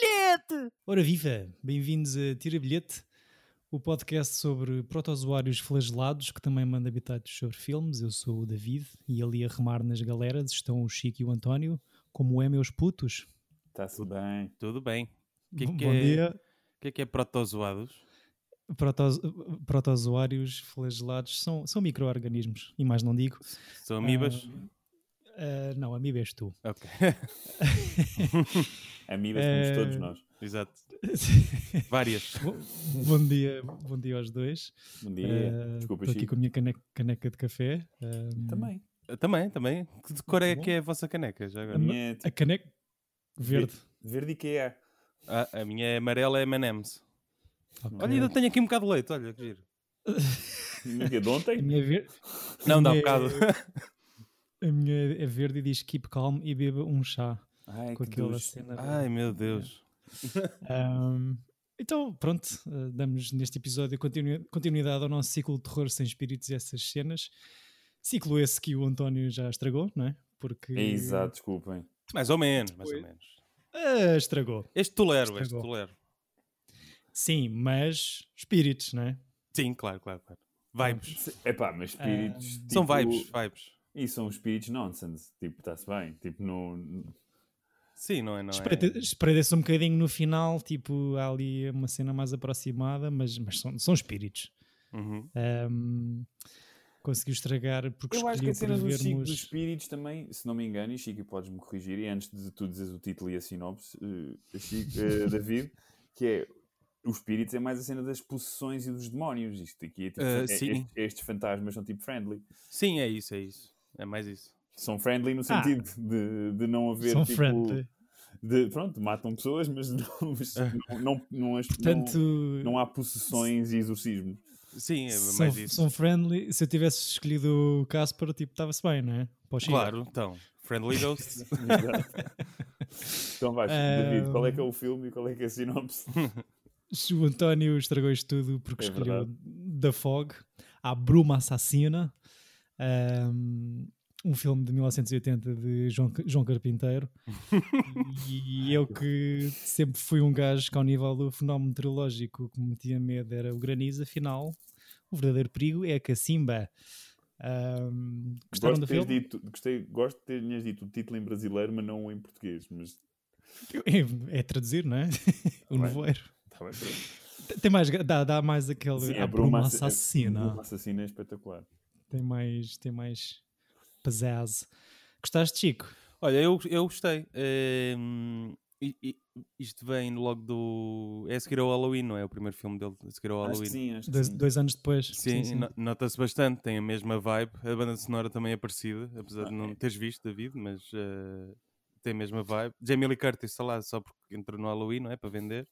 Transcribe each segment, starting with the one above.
bilhete! Ora viva, bem-vindos a Tira Bilhete, o podcast sobre protozoários flagelados que também manda habitados sobre filmes. Eu sou o David e ali a remar nas galeras estão o Chico e o António. Como é, meus putos? Está-se bem. Tudo bem. O que, Bom que bom é, dia. O que é que é protozoados? Proto- protozoários flagelados são, são micro-organismos, e mais não digo. São amibas? Ah, não, amiba és tu. Ok. Amibas somos Eh, todos nós. Exato. Várias. bom, bom dia, bom dia aos dois. Bom dia. Ah, Desculpa, Estou aqui Chico. com a minha caneca, caneca de café. Ah, Também. Também, também. Que de cor é que é a vossa caneca? Já A agora? minha é A tipo caneca verde. verde IKEA. Ah, a minha é amarela, é M&M's. Ok. Olha, ainda tenho aqui um bocado de leite, olha que giro. Que é de A ontem? minha, ver... Não, dá um bocado. A minha é verde e diz keep calm e beba um chá. Ai, com que aquela duche. cena. Ai, meu Deus. Ahm, então, pronto, ah, damos neste episódio continu- continuidade ao nosso ciclo de terror sem espíritos e essas cenas. Ciclo esse que o António já estragou, não é? Porque. É exato, desculpem. Mais ou menos, mais ou Depois- menos. Ah, estragou. Este tolero, este Estragou. tolero. Sim, mas espíritos, não é? Sim, claro, claro, claro. Vibes. É pá, mas espíritos. Ah, São tipo, vibes, vibes. E são espíritos nonsense. Tipo, está-se bem. Tipo, no. Sim, não é? Não é? Um bocadinho no final, tipo, há ali uma cena mais aproximada, mas, mas são, são espíritos. Uhum. Ahm, conseguiu estragar porque Eu acho que a cena do Chico dos espíritos também, se não me engano, e Chico, podes-me corrigir, e antes de tu dizeres o título e a sinopse, eh, Chico, eh, David, que é os espíritos é mais a cena das possessões e dos demónios. Isto aqui é tipo, Ah, é- estes, estes fantasmas são tipo friendly. Sim, é isso, é isso. É mais isso. São friendly no Ah. sentido de, de não haver São tipo, friendly. de- pronto, matam pessoas, mas não, mas não, não, não, as- Portanto, não, não há possessões e exorcismos. Sim, é são, mais isso. são friendly. Se eu tivesse escolhido o Casper, tipo, estava-se bem, não é? Claro, então. Friendly Ghosts. então vais, Ah. David, qual é que é o filme e qual é que é a sinopse? O António estragou isto tudo porque É escolheu verdade. The Fog, A Bruma Assassina, um, um filme de 1980 de João, João Carpinteiro. e eu que sempre fui um gajo que, ao nível do fenómeno meteorológico, o que me metia medo era o granizo, afinal, o verdadeiro perigo é a cacimba. Um, gostaram Gosto do de teres filme? dito, gostei, gosto de teres dito o título em brasileiro, mas não em português. Mas É, traduzir, não é? o Bem. nevoeiro. tá bem. Tem mais, dá, dá mais aquele. Sim, a a Bruma Bruma Assass- a Assassina. Bruma Assassina é espetacular. Tem mais, tem mais pizzazz. Gostaste, Chico? Olha, eu, eu gostei. E- isto vem logo do. É a seguir ao Halloween, não é? O primeiro filme dele, a seguir ao Acho Halloween. que sim, acho que Dois, sim. dois anos depois. Sim, no- nota-se bastante, tem a mesma vibe. A banda sonora também é parecida, apesar de Ah, não é. teres visto, David, mas eh, tem a mesma vibe. Jamie Lee Curtis está lá só porque entrou no Halloween, não é? Para vender.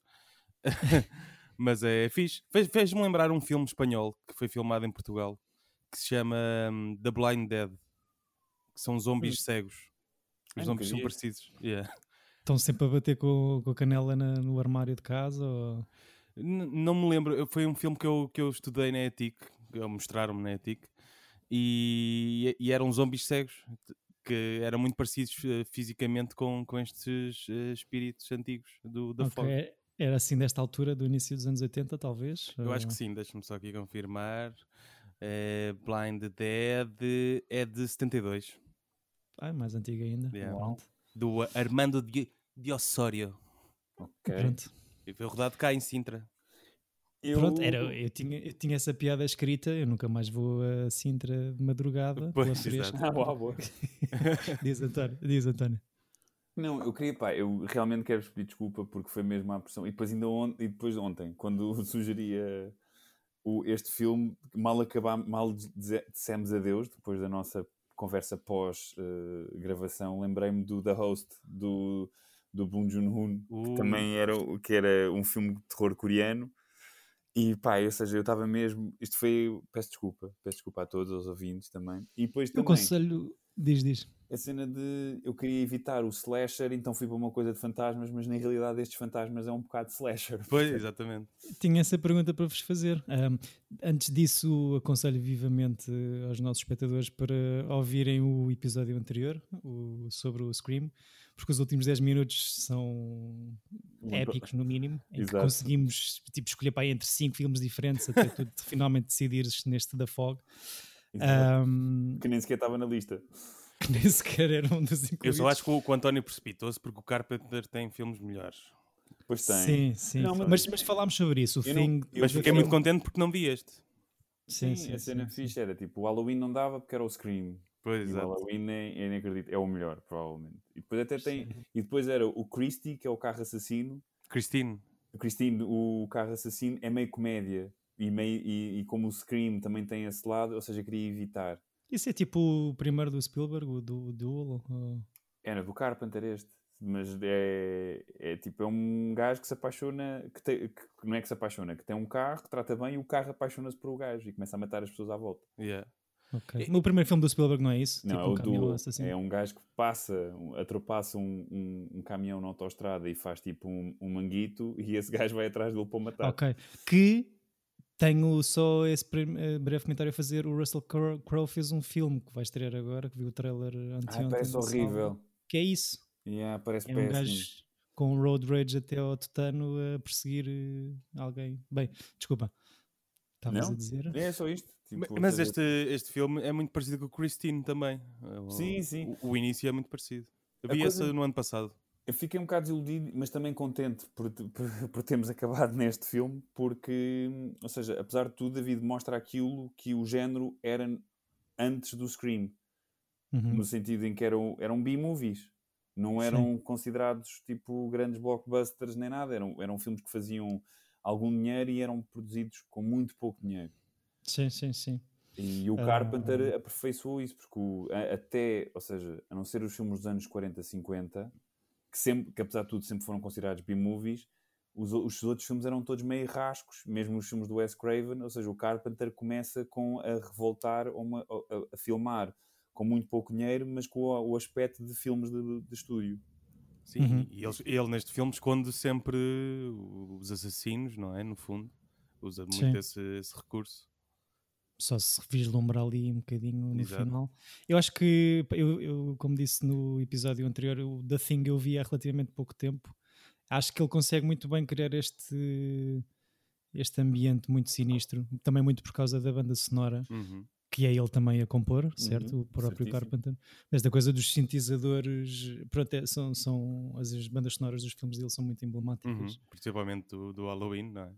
mas é fixe. Fez- Fez-me lembrar um filme espanhol que foi filmado em Portugal que se chama hum, The Blind Dead, que são zombies cegos. Os Ai, zombies são parecidos. Yeah. Estão sempre a bater com, com a canela na- no armário de casa? Ou... Não me lembro, foi um filme que eu, que eu estudei na ETIC, mostraram-me na ETIC, e, e eram zombies cegos, que eram muito parecidos eh, fisicamente com, com estes eh, espíritos antigos do, da Ok, Fog. Era assim desta altura, do início dos anos 80, talvez? Eu acho que sim, deixa-me só aqui confirmar. Eh, Blind Dead é de 72, Ah, é mais antiga ainda. Yeah. Do Armando Di, Di Ossorio, Ok. Pronto. e foi rodado cá em Sintra. Eu- Pronto, era, eu, tinha, eu tinha essa piada escrita, eu nunca mais vou a Sintra de madrugada. Pois. Ah, uau, boa. diz António, diz António. Não, eu queria, pá, eu realmente quero pedir desculpa porque foi mesmo a pressão. E depois, ainda on- e depois ontem, quando sugeria o, este filme, mal acabámos, mal dissemos adeus, depois da nossa conversa pós-gravação, lembrei-me do The Host, do, do Bong Joon-hoon, que Uh. também era, o- que era um filme de terror coreano. E pá, ou seja, eu estava mesmo. Isto foi. Peço desculpa, peço desculpa a todos, aos ouvintes também. E depois Eu também aconselho. Diz, diz. a cena de eu queria evitar o slasher, então fui para uma coisa de fantasmas, mas na realidade estes fantasmas é um bocado slasher. Pois, exatamente. Tinha essa pergunta para vos fazer. Ahm, antes disso, aconselho vivamente aos nossos espectadores para ouvirem o episódio anterior o- sobre o Scream, porque os últimos 10 minutos são Muito- épicos, no mínimo, em que conseguimos tipo, escolher para aí entre 5 filmes diferentes até tu finalmente decidires neste da Fog. Ahm, Que nem sequer estava na lista. que nem sequer era um dos Eu incluídos. só acho que o, o António precipitou-se porque o Carpenter tem filmes melhores. Pois tem. Sim, sim. Não, mas, mas- falámos sobre isso. O Eu não- eu Mas fiquei muito contente porque não vi este. Sim, Sim, sim, a cena sim, fixe era tipo, o Halloween não dava porque era o Scream. Pois, E o exato. Halloween é, é inacredito, é o melhor, provavelmente. E depois até tem. E depois era o Christie, que é o carro assassino. Christine. Christine, o carro assassino, é meio comédia. E, meio, e, e como o Scream também tem esse lado, ou seja, queria evitar. Isso é tipo o primeiro do Spielberg, o do Duel? ou- Era do Carpenter este. Mas é, é tipo, é um gajo que se apaixona, que, tem, que não é que se apaixona, que tem um carro, que trata bem e o carro apaixona-se por o gajo e começa a matar as pessoas à volta. Yeah. Ok. E- No primeiro filme do Spielberg não é isso? Não, tipo é um o caminhão assassino. É um gajo que passa, atropassa um, um, um caminhão na autostrada e faz tipo um, um manguito e esse gajo vai atrás dele para o matar. Ok. Que tenho só esse eh, breve comentário a fazer. O Russell Crowe Crowe fez um filme que vai estrear agora, que viu o trailer Ai, anteontem. parece no horrível. Que é isso. Yeah, parece É um péssimo. gajo com road rage até ao tutano a perseguir eh, alguém. Bem, desculpa. Estavas Não? a dizer? É só isto. Tipo, Mas este, este filme é muito parecido com o Christine também. O- Sim, sim. O, o início é muito parecido. Eu vi coisa- esse no ano passado. Eu fiquei um bocado desiludido, mas também contente por, por, por termos acabado neste filme, porque, ou seja, apesar de tudo, David mostra aquilo que o género era antes do Scream, Uhum. no sentido em que eram, eram B-movies, não eram considerados tipo grandes blockbusters nem nada, eram, eram filmes que faziam algum dinheiro e eram produzidos com muito pouco dinheiro. Sim, sim, sim. E o Ah. Carpenter aperfeiçoou isso, porque o- a- até, ou seja, a não ser os filmes dos anos 40, 50, que, sempre, que apesar de tudo sempre foram considerados B-movies, os, os outros filmes eram todos meio rascos, mesmo os filmes do Wes Craven, ou seja, o Carpenter começa com a revoltar, ou uma- a, a- filmar com muito pouco dinheiro, mas com o, o aspecto de filmes de, de estúdio. Sim, Uhum. e ele, ele neste filme esconde sempre os assassinos, não é? No fundo, usa muito esse, esse recurso. Só se vislumbra ali um bocadinho no Exato. final. Eu acho que, eu, eu, como disse no episódio anterior, o The Thing eu vi há relativamente pouco tempo. Acho que ele consegue muito bem criar este, este ambiente muito sinistro, também muito por causa da banda sonora, Uhum. que é ele também a compor, certo? Uhum, o próprio certíssimo. Carpenter. Esta coisa dos sintetizadores, pronto, é- são, são as bandas sonoras dos filmes dele são muito emblemáticas. Uhum. Principalmente do, do Halloween, não é?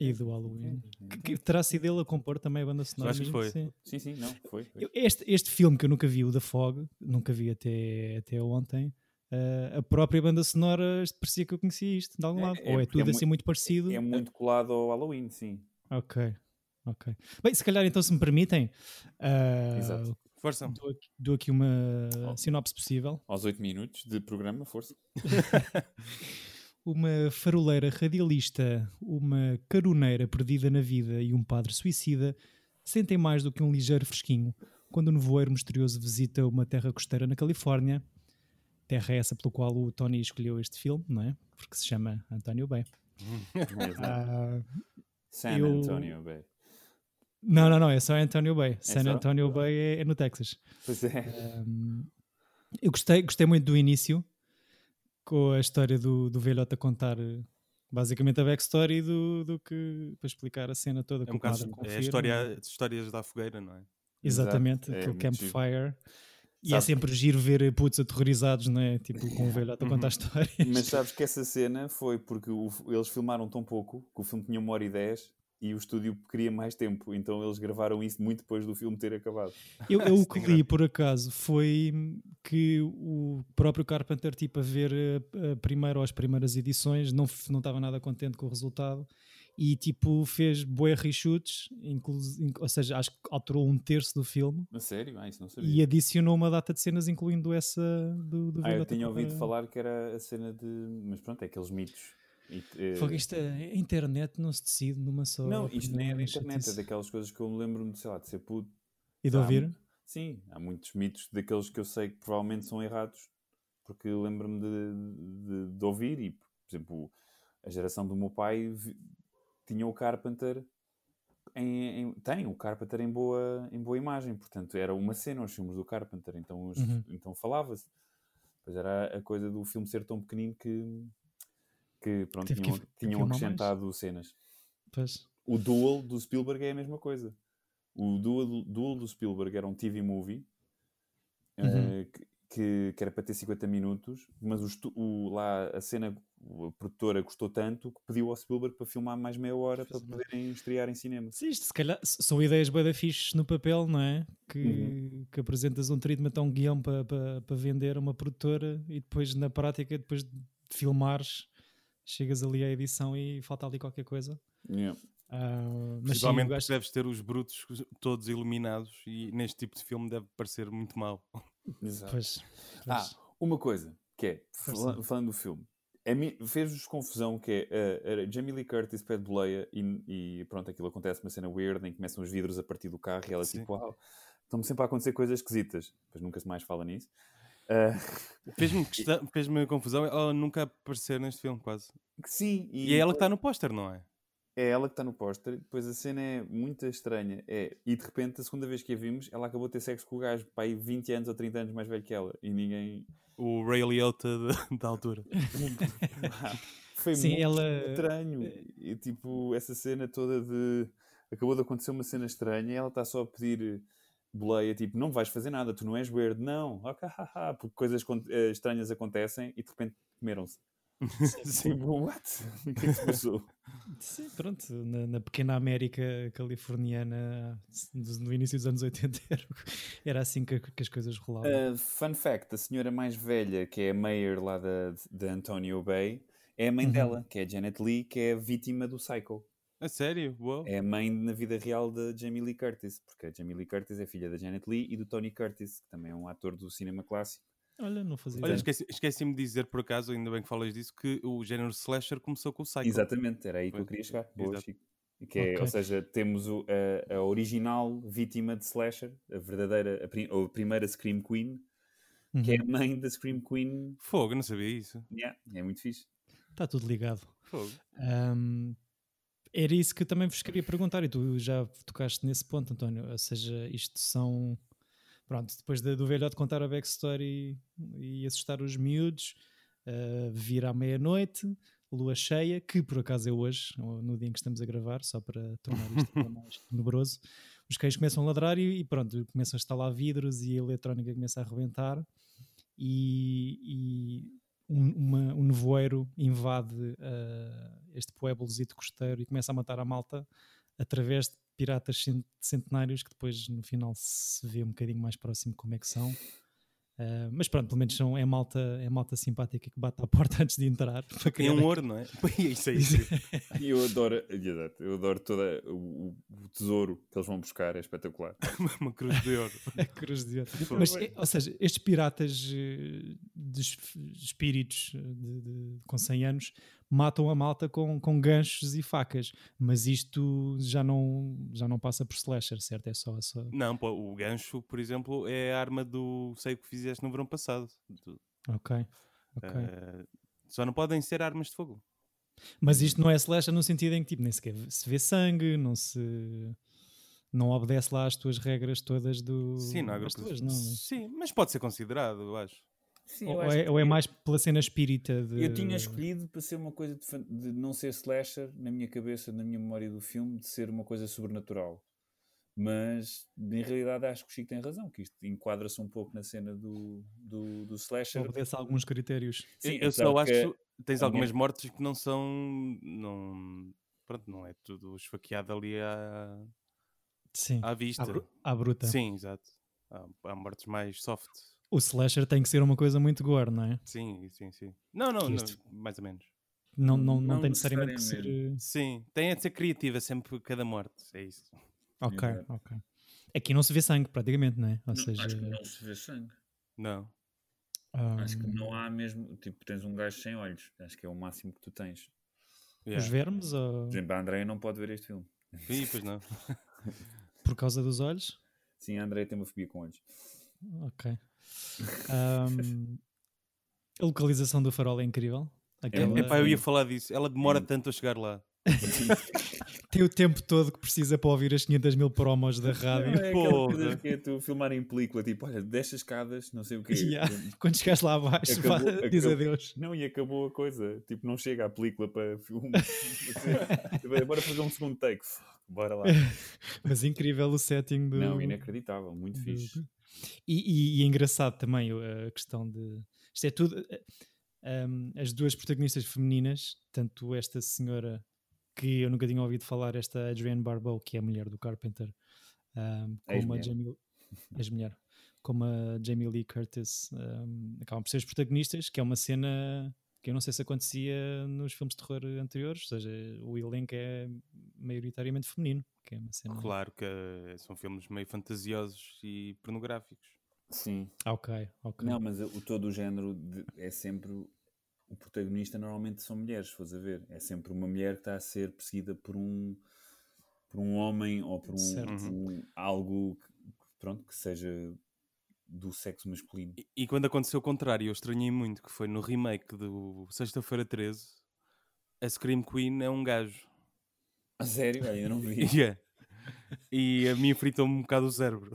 E do Halloween. Que, que terá sido ele a compor também a banda sonora? acho que foi. Sim. Sim, sim, não, foi. foi. Este, este filme que eu nunca vi, o da Fog, nunca vi até, até ontem, eh, a própria banda sonora parecia que eu conhecia isto de algum É- lado. é Ou é porque é tudo assim mu- muito parecido. É muito colado ao Halloween, sim. Ok, ok. Bem, se calhar então, se me permitem, eh, Exato. Força. dou, aqui, dou aqui uma Oh. sinopse possível. Aos 8 minutos de programa, força. Uma faroleira radialista, uma caroneira perdida na vida e um padre suicida sentem mais do que um ligeiro fresquinho quando um nevoeiro misterioso visita uma terra costeira na Califórnia. Terra essa pelo qual o Tony escolheu este filme, não é? Porque se chama António Bay. Ah, San eu- Antonio Bay. não, não, não, é só António Bay. San só? Antonio Bay é, é no Texas. Pois é. Um, eu gostei, gostei muito do início, com a história do, do velhote a contar eh, basicamente a backstory do, do que para explicar a cena toda É que um bocado é a história, histórias da fogueira, não é? Exatamente, Exato, é aquele giro. campfire. E é Sabe- sempre giro ver putos aterrorizados, não é? Tipo, com o velhote a Uhum. contar histórias. Mas sabes que essa cena foi porque o- eles filmaram tão pouco que o filme tinha uma hora e dez e o estúdio queria mais tempo, então eles gravaram isso muito depois do filme ter acabado. Eu, eu o Isso que li, por acaso, foi que o próprio Carpenter, tipo, a ver a, a primeira ou as primeiras edições, não, não estava nada contente com o resultado e, tipo, fez bué reshoots, ou seja, acho que alterou um terço do filme A sério? Ah, isso não sabia. e adicionou uma data de cenas, incluindo essa do, do Ah, eu tinha ouvido falar que era a cena de. Mas pronto, é aqueles mitos. E, eh, Fogo, isto é- a internet não se decide numa só. Não, isto nem é da internet, é daquelas coisas que eu me lembro de, sei lá, de ser puto. E de Há ouvir? Sim, há muitos mitos daqueles que eu sei que provavelmente são errados, porque lembro-me de, de- de ouvir e, por exemplo, a geração do meu pai vi- tinha o Carpenter em, em- tem o Carpenter em boa, em boa imagem, portanto era uma cena os filmes do Carpenter, então, os- Uhum. então falava-se. Pois era a coisa do filme ser tão pequenino que, que pronto, Teve que tinham, tinham filmar mais. acrescentado cenas. Pois. O Duel do Spielberg é a mesma coisa. O Duel, do- Duel do Spielberg era um TV movie eh, Uhum. que, que, que era para ter 50 minutos, mas o, o- lá a cena, a produtora gostou tanto que pediu ao Spielberg para filmar mais meia hora para poderem estrear em cinema. Sim, isto se calhar são ideias bem fixes no papel, não é? Que, Uhum. que apresentas um treatment a um guião para pa, pa vender a uma produtora e depois na prática, depois de filmares, chegas ali à edição e falta ali qualquer coisa. Yeah. Ah, mas sim, o Principalmente gajo- deves ter os brutos todos iluminados e neste tipo de filme deve parecer muito mau. Exato. Pois, Ah, pois. uma coisa que é, Força. fala- falando do filme, a mim- fez-vos confusão que é uh, a Jamie Lee Curtis pede boleia e, e pronto, aquilo acontece uma cena weird em que começam os vidros a partir do carro e ela Sim. tipo, uau, estão-me sempre a acontecer coisas esquisitas. Depois nunca se mais fala nisso. Uh, Fez-me questão- fez-me confusão ela nunca aparecer neste filme, quase. sim, E, é ela que está no póster, não é? é ela que está no póster. Depois a cena é muito estranha. É, e de repente, a segunda vez que a vimos, ela acabou de ter sexo com o gajo, pai, 20 anos ou 30 anos mais velho que ela. E ninguém. O Ray Liotta de- da altura. Foi Sim, muito ela- estranho. E tipo, essa cena toda de. Acabou de acontecer uma cena estranha e ela está só a pedir boleia, tipo, não vais fazer nada, tu não és weird. Não, ok, haha, porque coisas eh, estranhas acontecem e de repente comeram-se. Sim. Tipo, what? O que é que se passou? Sim, pronto, na, na pequena América californiana no início dos anos 80 era, assim que, que as coisas rolavam. Uh, fun fact: a senhora mais velha, que é a mayor lá da, de Antonio Bay, é a mãe Uhum. dela, que é a Janet Lee, que é a vítima do Psycho. A sério? Uau. É a mãe na vida real da Jamie Lee Curtis, porque a Jamie Lee Curtis é filha da Janet Lee e do Tony Curtis, que também é um ator do cinema clássico. Olha, não fazia Olha, ideia. esqueci- esqueci-me de dizer por acaso, ainda bem que falas disso, que o género slasher começou com o Psycho. Exatamente, era aí que eu queria chegar. Boa, exato. Chico. Que é, Ok. Ou seja, temos o- a, a original vítima de slasher, a verdadeira, a, prim- ou a primeira Scream Queen, que é Uhum. a mãe da Scream Queen. Fogo, não sabia isso. Yeah, é muito fixe. Está tudo ligado. Fogo. Ahm, era isso que eu também vos queria perguntar, e tu já tocaste nesse ponto, António. Ou seja, isto são. Pronto, depois de- do velhote contar a backstory e assustar os miúdos, ah, vir à meia-noite, lua cheia, que por acaso é hoje, no dia em que estamos a gravar, só para tornar isto mais tenebroso. Os cães começam a ladrar e, e pronto, começam a instalar vidros e a eletrónica começa a arrebentar. E, e um, uma- um nevoeiro invade ah, este pueblozito costeiro e começa a matar a malta através de piratas cent- centenários que depois no final se vê um bocadinho mais próximo como é que são. Ah, mas pronto, pelo menos são, é, malta, é malta simpática que bate à porta antes de entrar. criar um ouro, não é? isso é isso. E eu adoro, eu adoro todo o, o tesouro que eles vão buscar, é espetacular. Uma cruz de ouro. a cruz de ouro. Mas, é- ou seja, estes piratas eh, de es- espíritos eh, de- de- com 100 anos matam a malta com, com ganchos e facas, mas isto já não, já não passa por slasher, certo? É só, só... Não, pô, o gancho, por exemplo, é a arma do sei o que fizeste no verão passado. Do- Ok. ok. eh, só não podem ser armas de fogo. Mas isto não é slasher no sentido em que tipo, nem sequer se vê sangue, não se. Não obedece lá às tuas regras todas do. Sim, não há grupos- tuas, não, não é? Sim, mas pode ser considerado, eu acho. Sim, Ou, é, ou é mais pela cena espírita de. Eu tinha escolhido para ser uma coisa de, de não ser slasher na minha cabeça, na minha memória do filme, de ser uma coisa sobrenatural. Mas em realidade acho que o Chico tem razão, que isto enquadra-se um pouco na cena do, do, do slasher. obedece a alguns critérios. Sim, eu só acho que que tens a algumas minha- mortes que não são. Não, pronto, não é tudo esfaqueado ali à, Sim. à vista. À, bru- à bruta. Sim, exato. Há, há mortes mais soft. O slasher tem que ser uma coisa muito gore, não é? Sim, sim, sim. Não, não, não mais ou menos. Não, não, não, Não tem necessariamente que ser. eh, Sim, tem a de ser criativa sempre cada morte. É isso. Ok, Exato. ok. Aqui não se vê sangue, praticamente, não é? Ou Não, seja. acho que não se vê sangue. Não. ah, Acho que não há mesmo. Tipo, tens um gajo sem olhos. Acho que é o máximo que tu tens. Os Yeah. vermes ou Por exemplo, a Andrea não pode ver este filme. Ih, pois não. por causa dos olhos? Sim, a Andrea tem uma fobia com olhos. Ok. Ahm, a localização do farol é incrível. Aquela- É, epá, eu ia falar disso. Ela demora Sim. tanto a chegar lá. Tem o tempo todo que precisa para ouvir as 500 mil promos da rádio. Não, é coisa que é tu filmar em película, tipo, olha, desce as escadas, não sei o quê. Yeah. Quando chegares lá abaixo, Acabou- vá, diz acabou. adeus. Não, e acabou a coisa. Tipo, não chega a película para filme. Bora fazer um segundo take. Bora lá. Mas incrível o setting do. Não, inacreditável, muito fixe. E, e- e é engraçado também a questão de. Isto é tudo. eh, um, as duas protagonistas femininas, tanto esta senhora que eu nunca tinha ouvido falar, esta Adrienne Barbeau, que é a mulher do Carpenter, um, como a. Jamie. Ex-mulher. Como a Jamie Lee Curtis, um, acabam por ser os protagonistas, que é uma cena que eu não sei se acontecia nos filmes de terror anteriores, ou seja, o elenco é maioritariamente feminino, que é uma cena. Claro que eh, são filmes meio fantasiosos e pornográficos. Sim. Ah, ok, ok. Não, mas o, todo o género de- é sempre. O protagonista normalmente são mulheres, se fores a ver. É sempre uma mulher que está a ser perseguida por um, por um homem ou por um, um- algo que, pronto, que seja do sexo masculino. E, e quando aconteceu o contrário, eu estranhei muito, que foi no remake do Sexta-feira 13, a Scream Queen é um gajo. A sério? Eu não vi. Yeah. E a mim fritou-me um bocado o cérebro.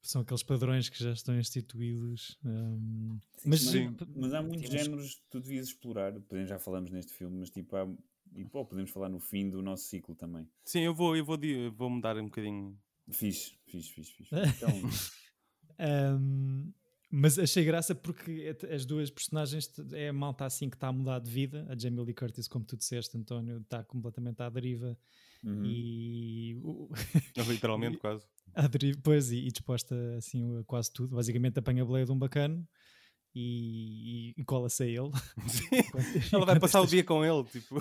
São aqueles padrões que já estão instituídos. hum, Sim, mas, sim. Mas há muitos temos- géneros que tu devias explorar. Podemos, já falamos neste filme, mas tipo, há, e pô, podemos falar no fim do nosso ciclo também. Sim, eu vou, eu vou, vou mudar um bocadinho. Fixe, fixe, fixe, fixe. Então, hum, mas achei graça porque é- as duas personagens é a malta assim que está a mudar de vida. A Jamie Lee Curtis, como tu disseste, António, está completamente à deriva uhum. e o- Literalmente, quase. à deriva, pois, e, e disposta assim a quase tudo. Basicamente apanha a boleia de um bacano e, e- e cola-se a ele. Ela vai passar o dia com ele. Tipo,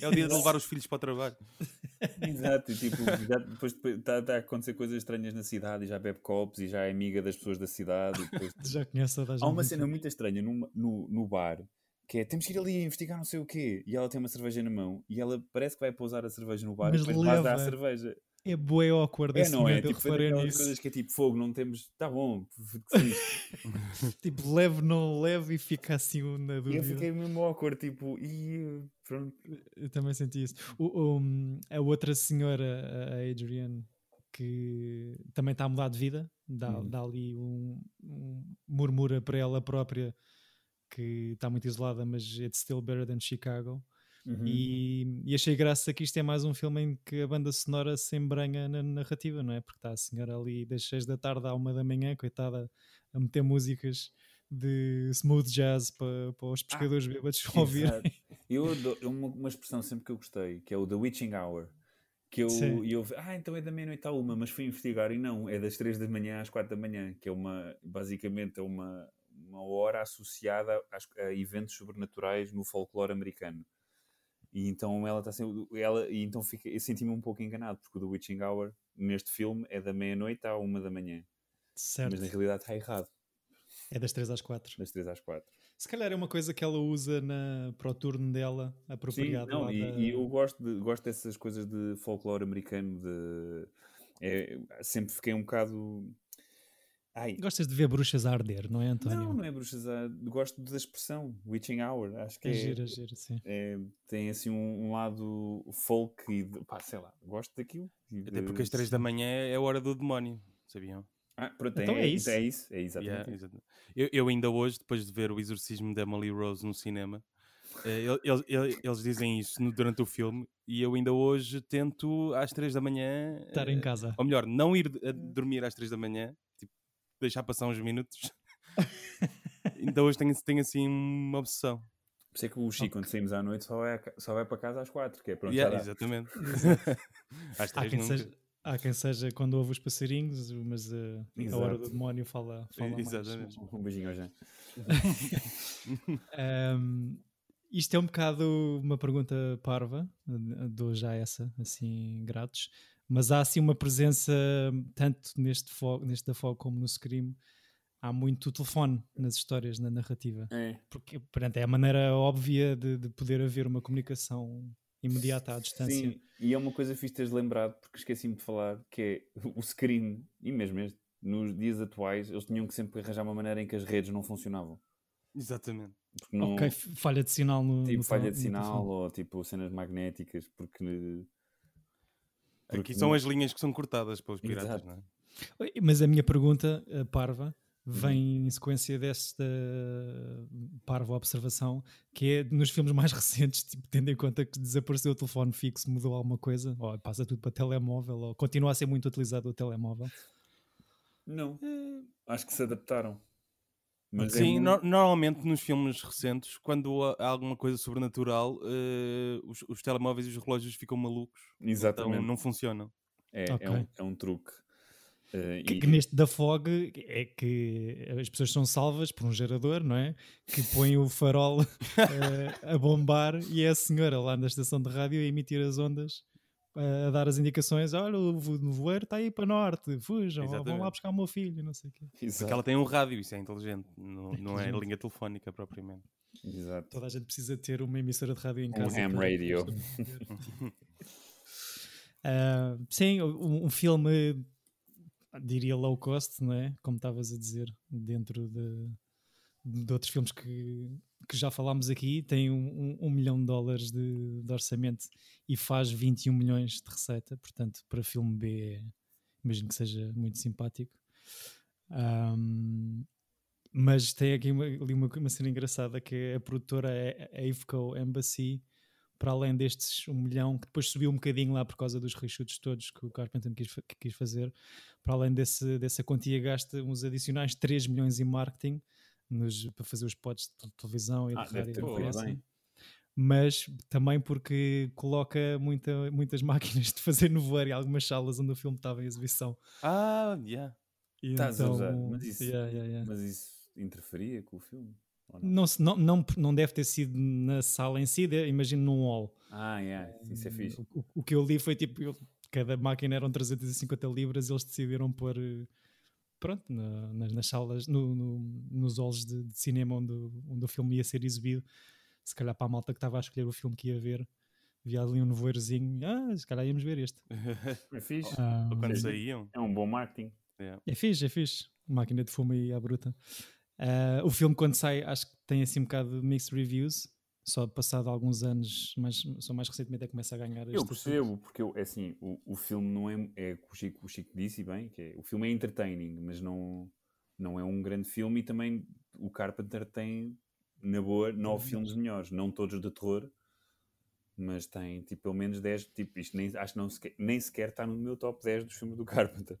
é o dia de levar os filhos para o trabalho. Exato, e tipo, já depois está a acontecer coisas estranhas na cidade e já bebe copos e já é amiga das pessoas da cidade. depois- Já conhece a Há uma gente. cena muito estranha no, no, no bar que é temos que ir ali investigar não sei o quê e ela tem uma cerveja na mão e ela parece que vai pousar a cerveja no bar Mas e depois dar a leva. cerveja. É bué awkward É, esse não é? Tipo, foi reparei nisso. coisas que é tipo fogo, não temos. Tá bom. Tipo, leve, não leve e fica assim na E eu dúvida. fiquei mesmo awkward, tipo, e pronto. Eu também senti isso. O- a outra senhora, a Adrienne, que também está a mudar de vida, dá, Uhum. dá ali um, um murmura para ela própria que está muito isolada, mas it's still better than Chicago. Uhum. E, e achei graça que isto é mais um filme em que a banda sonora se embranha na narrativa, não é? Porque está a senhora ali das 6 da tarde à 1 da manhã, coitada, a meter músicas de smooth jazz para, para os pescadores bêbados ouvir. Exato. Eu adoro uma, uma expressão sempre que eu gostei, que é o The Witching Hour. Que eu, Sim. eu, ah, então é da meia-noite à uma, mas fui investigar e não, é das 3 da manhã às 4 da manhã, que é uma, basicamente, é uma, uma hora associada às- a eventos sobrenaturais no folclore americano. E então ela está sempre, ela, e então fica, eu senti-me um pouco enganado, porque o The Witching Hour, neste filme, é da meia-noite à uma da manhã, Certo. mas na realidade está errado, É das 3 às 4. das 3 às 4. Se calhar é uma coisa que ela usa na, para o turno dela, Sim, apropriado. não, e, da- e eu gosto, de, gosto dessas coisas de folclore americano. De, é, sempre fiquei um bocado. Ai, Gostas de ver bruxas a arder, não é, António? não, não é bruxas. ah, Gosto da expressão Witching Hour. Acho que é é, gira, é gira, sim. é- tem assim um, um lado folk e de, pá, sei lá, gosto daquilo. e Até de- porque às 3 da manhã é a hora do demónio, sabiam? Ah, pronto, Então é, é isso. É isso, é exatamente Yeah, isso. exato. eu, eu ainda hoje, depois de ver o exorcismo de Emily Rose no cinema, eh, ele- ele- ele- eles dizem isso no- durante o filme e eu ainda hoje tento às 3 da manhã. Estar eh, em casa. Ou melhor, não ir a dormir às 3 da manhã, tipo, deixar passar uns minutos. então hoje tenho, tenho assim uma obsessão. Por isso é que o Chico, quando saímos à noite, só vai, só vai para casa às quatro, que é pronto, Yeah, exatamente. às Há 3 quem, nunca. seja, há quem seja quando ouve os passarinhos, mas uh, a hora do demónio fala, fala mais. Exatamente. Um beijinho ao Jean. Um, isto é um bocado uma pergunta parva, dou já essa, assim, grátis, mas há assim uma presença, tanto neste, fo neste da Fog como no Scream, há muito telefone nas histórias, na narrativa. É. Porque pronto, é a maneira óbvia de, de poder haver uma comunicação imediata à distância. Sim, e é uma coisa fixe teres lembrado, porque esqueci-me de falar, que é o Scream, e mesmo este, nos dias atuais, eles tinham que sempre arranjar uma maneira em que as redes não funcionavam. Exatamente. Não, Ok, falha de sinal no. tipo no falha de sinal ou tipo cenas magnéticas, porque. Aqui porque são não- as linhas que são cortadas pelos piratas, Exato. não é? Mas a minha pergunta, a parva, Uhum. Vem em sequência desta parva observação, que é nos filmes mais recentes, tipo, tendo em conta que desapareceu o telefone fixo, mudou alguma coisa, ou passa tudo para telemóvel, ou continua a ser muito utilizado o telemóvel. Não, acho que se adaptaram. Mas é Sim, muito- no- normalmente nos filmes recentes, quando há alguma coisa sobrenatural, eh, os, os telemóveis e os relógios ficam malucos. Exatamente. Então não funcionam. É, Ok. é, um, é um truque. Eh, Que, e- que neste da Fog é que as pessoas são salvas por um gerador, não é? Que põe o farol eh, a bombar e é a senhora lá na estação de rádio a emitir as ondas, eh, a dar as indicações: olha, o vo- nevoeiro está aí para norte, fujam, ou vão lá Exatamente. buscar o meu filho, não sei o quê. Exato. Porque ela tem um rádio, isso é inteligente. Não, não é linha telefónica propriamente. Exato. Toda a gente precisa ter uma emissora de rádio em Um casa. ham para- radio. Ah, sim, um, um filme, diria low cost, não é? Como estavas a dizer, dentro de, de outros filmes que, que já falámos aqui, tem um, um- um milhão de dólares de, de orçamento e faz 21 milhões de receita, portanto, para filme B, é- imagino que seja muito simpático. Ahm, mas tem aqui uma, uma, uma cena engraçada que é a produtora é a Aveco Embassy, para além destes um milhão, que depois subiu um bocadinho lá por causa dos reshoots todos que o Carpenter quis, que quis fazer, para além desse, dessa quantia gasta uns adicionais 3 milhões em marketing nos- para fazer os spots de televisão e de Ah, deve rádio. e assim. Mas também porque coloca muita, muitas máquinas de fazer voar em algumas salas onde o filme estava em exibição. Ah, yeah. E Estás a então, usar, mas isso- yeah, yeah, yeah. Mas isso interferia com o filme? Não? Não, se- não, não, não deve ter sido na sala em si, imagino num hall. Ah, yeah, isso é fixe. O, o- que eu li foi tipo, eu- cada máquina eram 350 libras, eles decidiram pôr, eh, pronto, na- nas, nas salas, no, no- nos halls de, de cinema onde, o- onde o filme ia ser exibido. Se calhar para a malta que estava a escolher o filme que ia ver, via ali um nevoeirozinho, ah, se calhar íamos ver este. É fixe. Ah, Ou quando saíam. É um bom marketing. Yeah. é fixe, é fixe. Máquina de fumo aí à bruta. Ah, o filme, quando sai, acho que tem assim um bocado de mixed reviews. Só passado alguns anos, mas só mais recentemente é que começa a ganhar Eu percebo, porque eu, é assim, o, o filme não é, é o Chico, o Chico disse bem, que é, o filme é entertaining, mas não, não é um grande filme e também o Carpenter tem, na boa, nove filmes melhores, não todos de terror, mas tem tipo pelo menos 10, tipo, isto nem, acho que não sequer, nem sequer está no meu top 10 dos filmes do Carpenter.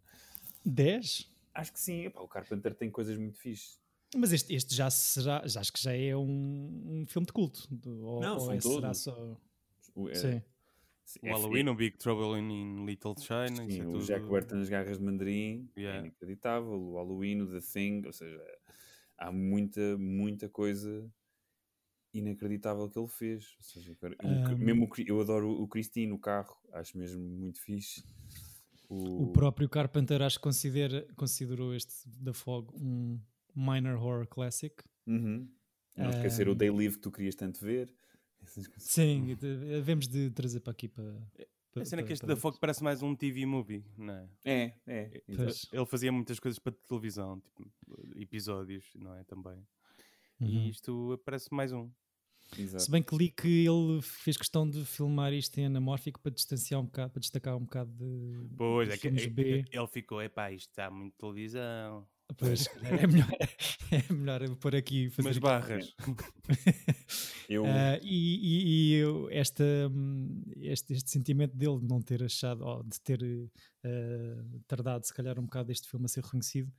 10? Acho que sim, epá, o Carpenter tem coisas muito fixes. Mas este, este já será, já acho que já é um, um filme de culto. do- Ou, Não, ou são é- será só. O, é- Sim. O Halloween, o Big Trouble in, in Little China. isso Sim, é o tudo... Jack Burton nas garras de mandarim Yeah. é inacreditável, o Halloween, o The Thing, ou seja, há muita, muita coisa inacreditável que ele fez. Ou seja, eu quero- o- Um, mesmo o eu adoro o Christine, o carro, acho mesmo muito fixe. O próprio Carpenter acho que considera, considerou este da Fog um minor horror classic. Uhum. Não esquecer o Um, Day Live que tu querias tanto ver. Sim, de- devemos de trazer para aqui para. para A cena é que para- este para- da Fogo parece mais um TV movie, não é? É, é. Pois. Ele fazia muitas coisas para televisão, tipo, episódios, não é? Também. Uhum. E isto parece mais um. exato. Se bem que li que ele fez questão de filmar isto em anamórfico para distanciar um bocado, para destacar um bocado de. Pois, é que é- B. ele ficou, epá, isto está muito televisão. Pois, é melhor, é melhor pôr aqui fazer Mas aqui- barras. Eu, Ah, e, e- e eu- esta, hum, este, este sentimento dele de não ter achado, ou de ter eh, tardado se calhar um bocado este filme a ser reconhecido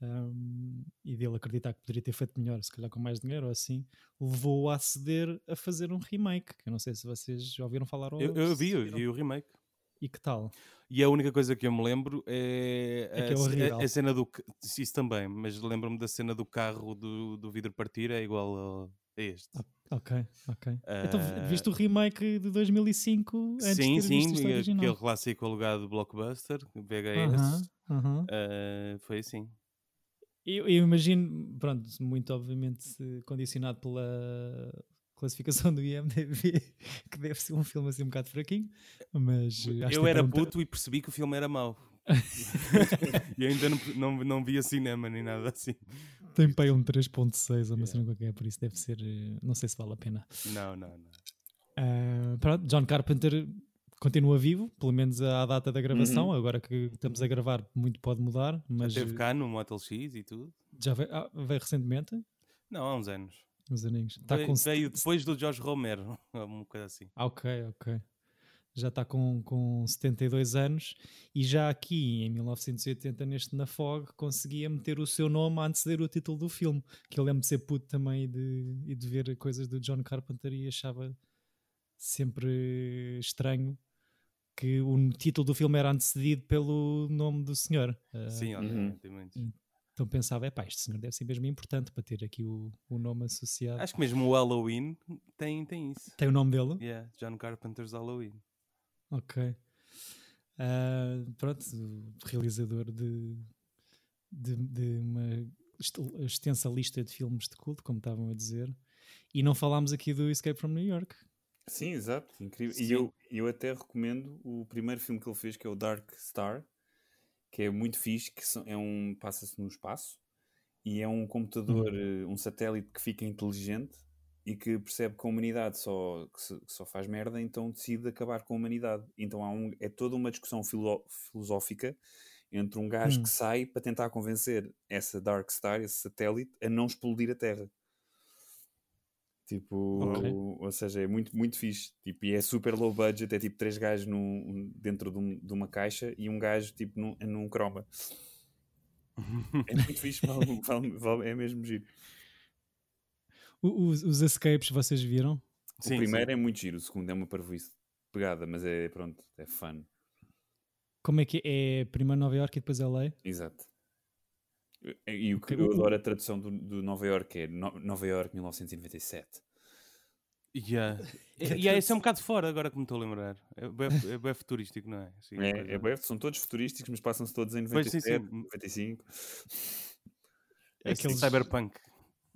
hum, e dele acreditar que poderia ter feito melhor, se calhar com mais dinheiro ou assim, levou-o a ceder a fazer um remake, que eu não sei se vocês já ouviram falar ou Eu, eu vi, eu vi o remake. E que tal? E a única coisa que eu me lembro é, É que é a- a, a cena do. Isso também, mas lembro-me da cena do carro do, do vidro partir, é igual a este. Ok, ok. Então Ah, viste o remake de 2005 antes sim, de ter visto sim, isto original? aquele clássico alugado Blockbuster, VHS. Aham, aham. ah, foi assim. Eu, eu imagino, pronto, muito obviamente eh, condicionado pela classificação do IMDB, que deve ser um filme assim um bocado fraquinho, mas eh, eu que era puto e percebi que o filme era mau. e ainda não, não, não via cinema nem nada assim. Tem para um 3.6 ou uma cena qualquer, por isso deve ser. eh, Não sei se vale a pena. Não, não, não. Ah, pronto, John Carpenter continua vivo, pelo menos à data da gravação. Uhum. Agora que estamos a gravar, muito pode mudar, mas Já esteve cá no Motel X e tudo? já veio, ah, veio recentemente, Não, há uns anos. Uns aninhos. Está veio, com veio depois do Jorge Romero, uma coisa assim. Ah, ok, ok. Já está com, com 72 anos e já aqui em 1980, neste Na Fog, conseguia meter o seu nome a anteceder o título do filme. Que eu lembro de ser puto também e de, e de ver coisas do John Carpenter e achava sempre estranho que o título do filme era antecedido pelo nome do senhor. Ah, Sim, Uhum. obviamente, tem muitos. Então pensava, é pá, este senhor deve ser mesmo importante para ter aqui o, o nome associado. Acho que mesmo o Halloween tem, tem isso. Tem o nome dele? Yeah, John Carpenter's Halloween. Ok. Ah, pronto, realizador de, de, de uma extensa lista de filmes de culto, como estavam a dizer. E não falámos aqui do Escape from New York. Sim, exato, incrível. Sim. E eu, eu até recomendo o primeiro filme que ele fez, que é o Dark Star, que é muito fixe, que é um passa-se no espaço e é um computador, eh, um satélite que fica inteligente e que percebe que a humanidade só, se- só faz merda, então decide acabar com a humanidade. Então há um, é toda uma discussão filo- filosófica entre um gajo Hum. que sai para tentar convencer essa Dark Star, esse satélite, a não explodir a Terra. Tipo, Ok. ou seja, é muito, muito fixe. Tipo, e é super low budget, é tipo três gajos num, dentro de, um- de uma caixa e um gajo tipo num, num croma. É muito fixe, vale- vale- vale- é mesmo giro. O- os, os escapes vocês viram? Sim, o primeiro sim. é muito giro, o segundo é uma parvoíce pegada, mas é pronto, é fun. Como é que é? É primeiro Nova York e depois LA? Exato. E, o que eu adoro a tradução do, do Nova York é No- Nova York 1997. Yeah. É E yeah, esse é um bocado fora, agora que me estou a lembrar. É bem, é bem futurístico, não é? Sim, É, é bem- são todos futurísticos, mas passam-se todos em Pois, sim, 97, sim. 95. É Aqueles- cyberpunk.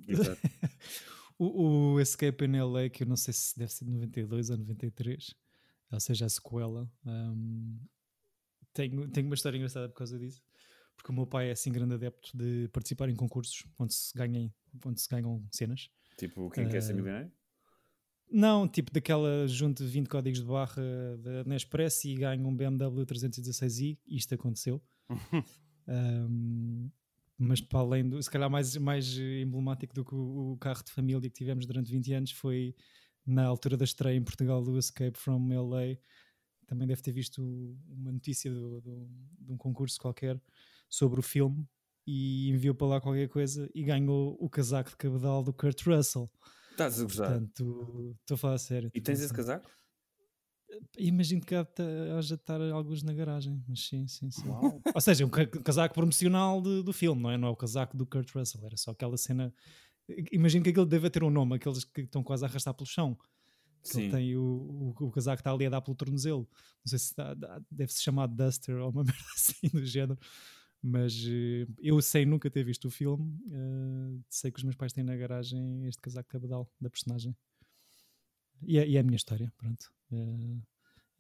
Exato. O, o Escape in LA, que eu não sei se deve ser de 92 ou 93, ou seja, a sequela. hum, tenho, tenho uma história engraçada por causa disso, porque o meu pai é assim grande adepto de participar em concursos onde se, ganhem, onde se ganham cenas. tipo, quem quer ser Eh, milionário? Não, tipo daquela junta de 20 códigos de barra da Nespresso e ganha um BMW 316i, isto aconteceu. Um, mas para além do, se calhar mais, mais emblemático do que o, o carro de família que tivemos durante 20 anos foi na altura da estreia em Portugal do Escape from LA. Também deve ter visto uma notícia do- do- de um concurso qualquer sobre o filme e enviou para lá qualquer coisa e ganhou o casaco de cabedal do Kurt Russell. Estás a gozar. Portanto, estou a falar a sério. E tens esse casaco? Imagino que haja de estar alguns na garagem, mas sim, sim, sim. Ou seja, um ca- casaco promocional de- do filme, não é? Não é o casaco do Kurt Russell, era só aquela cena. Imagino que aquele deve ter um nome, aqueles que estão quase a arrastar pelo chão. Que ele Sim. tem o, o, o casaco que está ali a dar pelo tornozelo. Não sei se está- deve se chamar Duster ou uma merda assim do género. Mas eh, eu sei nunca ter visto o filme. eh, sei que os meus pais têm na garagem este casaco cabedal da personagem. E é, e é a minha história, pronto. Eh,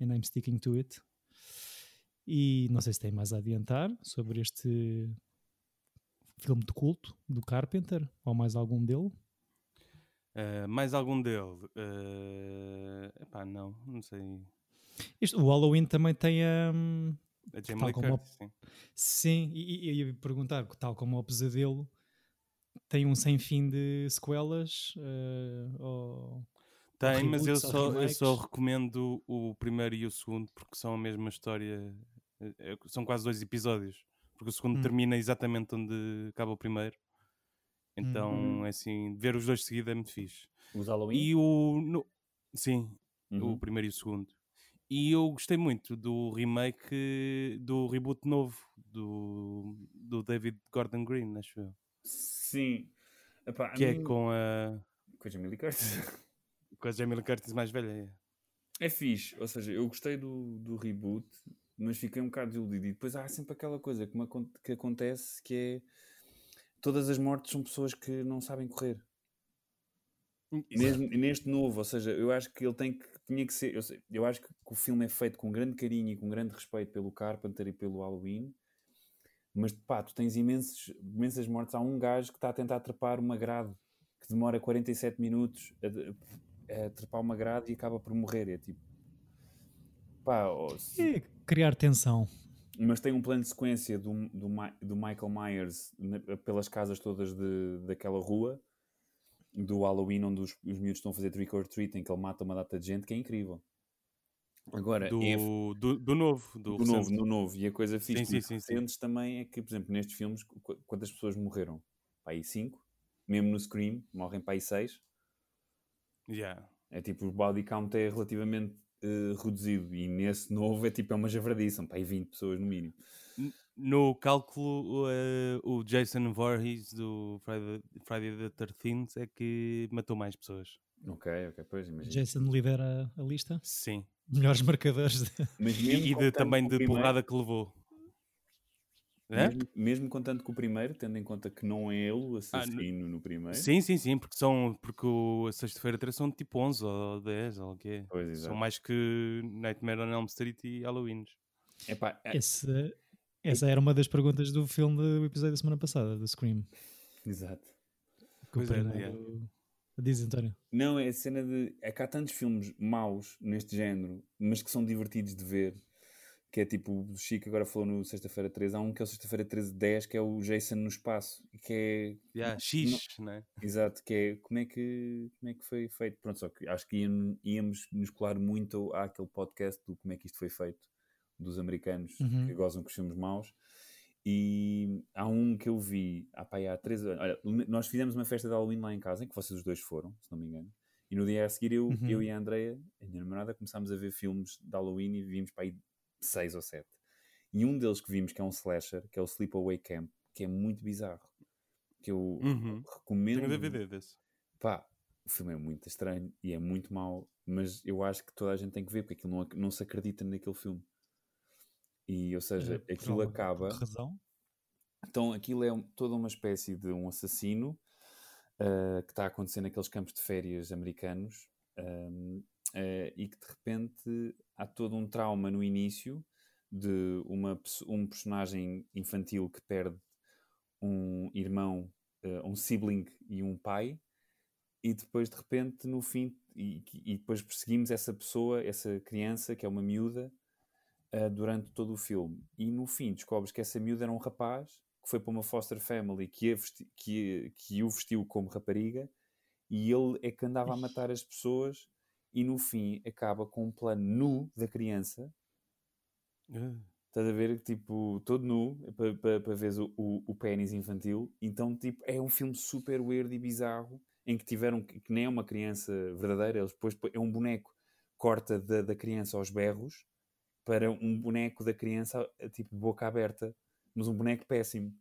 and I'm sticking to it. E não sei se tem mais a adiantar sobre este filme de culto do Carpenter ou mais algum dele. Uh, mais algum dele? Uh, epá, não, não sei. Este- o Halloween também tem a. A Jamie Lee como o- Curtis, sim. Sim, e, e eu ia perguntar, tal como o Pesadelo, tem um sem fim de sequelas? eh, ou... Tem, mas eu reboots ou só, eu só recomendo o primeiro e o segundo porque são a mesma história. eh, eh, São quase dois episódios. Porque o segundo Hum. termina exatamente onde acaba o primeiro. Então, Uhum. é assim, ver os dois de seguida é muito fixe. Os Halloween? E o. no- Sim, o Uhum. primeiro e o segundo. E eu gostei muito do remake do reboot novo do, do David Gordon Green, acho eu. Sim. Epá, Que é mim- com a, com a Jamie Lee Curtis. com a Jamie Lee Curtis mais velha. é. É fixe, ou seja, eu gostei do, do reboot, mas fiquei um bocado desiludido. E depois há sempre aquela coisa que, que acontece que é todas as mortes são pessoas que não sabem correr. E mesmo- e neste novo, ou seja, eu acho que ele tem que tinha que ser. Eu, eu acho que o filme é feito com grande carinho e com grande respeito pelo Carpenter e pelo Halloween, Mas pá, tu tens imensos, imensas mortes. Há um gajo que está a tentar atrapar uma grade que demora 47 minutos a, a atrapar uma grade e acaba por morrer. É tipo. Pá, oh, se- É criar tensão. mas tem um plano de sequência do, do, do Michael Myers na- pelas casas todas de, daquela rua do Halloween, onde os, os miúdos estão a fazer trick or treat, em que ele mata uma data de gente, que é incrível. Agora, Do, é do, do novo. Do, do novo, no novo. E a coisa fixe Sim, sim, sim, sim. também é que, por exemplo, nestes filmes, qu- quantas pessoas morreram? Pá, aí cinco. Mesmo no Scream, morrem para aí seis. Yeah. É tipo, o body count é relativamente eh, reduzido. E nesse novo é tipo, é uma javradiça. Para aí 20 pessoas no mínimo. No cálculo, eh, o Jason Voorhees do Friday, Friday the 13th é que matou mais pessoas. Ok, ok, pois imagina. Jason lidera a lista. Sim. Melhores marcadores. De... Mas E, de, também de primeiro- porrada que levou. Hã? Mesmo, mesmo contando com o primeiro, tendo em conta que não é ele o assassino no primeiro. Sim, sim, sim, porque são porque o a sexta-feira 3 são tipo 11 ou 10 ou o quê? Pois, São mais que Nightmare on Elm Street e Halloween. Epá, é- Esse, essa era uma das perguntas do filme do episódio da semana passada, do Scream. exato. Pois é, primeiro- Diz, António. Não, é a cena de. É que há tantos filmes maus neste género, mas que são divertidos de ver. Que é tipo, o Chico agora falou no Sexta-feira 13. Há um que é o Sexta-feira 13 10, que é o Jason no espaço. Que é. Yeah, X, né? Exato, que é como é que, como é que foi feito. Pronto, só que acho que íamos, íamos nos colar muito àquele podcast do como é que isto foi feito, dos americanos Uhum. que gozam com os filmes maus. E há um que eu vi há, pá, aí há três anos. Olha, nós fizemos uma festa de Halloween lá em casa, em que vocês os dois foram, se não me engano. E no dia a seguir eu, Uhum. eu e a Andrea, a minha namorada, começámos a ver filmes de Halloween e vimos para aí seis ou sete. E um deles que vimos, que é um slasher, que é o Sleepaway Camp, que é muito bizarro. Que eu Uhum. recomendo. Tenho DVD desse. Pá, o filme é muito estranho e é muito mau, mas eu acho que toda a gente tem que ver, porque aquilo não, não se acredita naquele filme. E, ou seja, Eh, por aquilo alguma- acaba. razão. Então, aquilo é um- toda uma espécie de um assassino ah, que está a acontecer naqueles campos de férias americanos ahm, ah, e que de repente há todo um trauma no início de uma, um personagem infantil que perde um irmão, ah, um sibling e um pai, e depois de repente no fim, e, e depois perseguimos essa pessoa, essa criança que é uma miúda, ah, durante todo o filme. E no fim descobres que essa miúda era um rapaz que foi para uma foster family que, vesti- que, que o vestiu como rapariga e ele é que andava a matar as pessoas e no fim acaba com um plano nu da criança. Uh, Estás a ver, tipo, todo nu, para pa, pa veres o, o, o pênis infantil. Então, tipo, é um filme super weird e bizarro, em que tiveram, que que nem é uma criança verdadeira, eles depois, é um boneco, corta da, da criança aos berros, para um boneco da criança, eh, tipo, boca aberta, mas um boneco péssimo.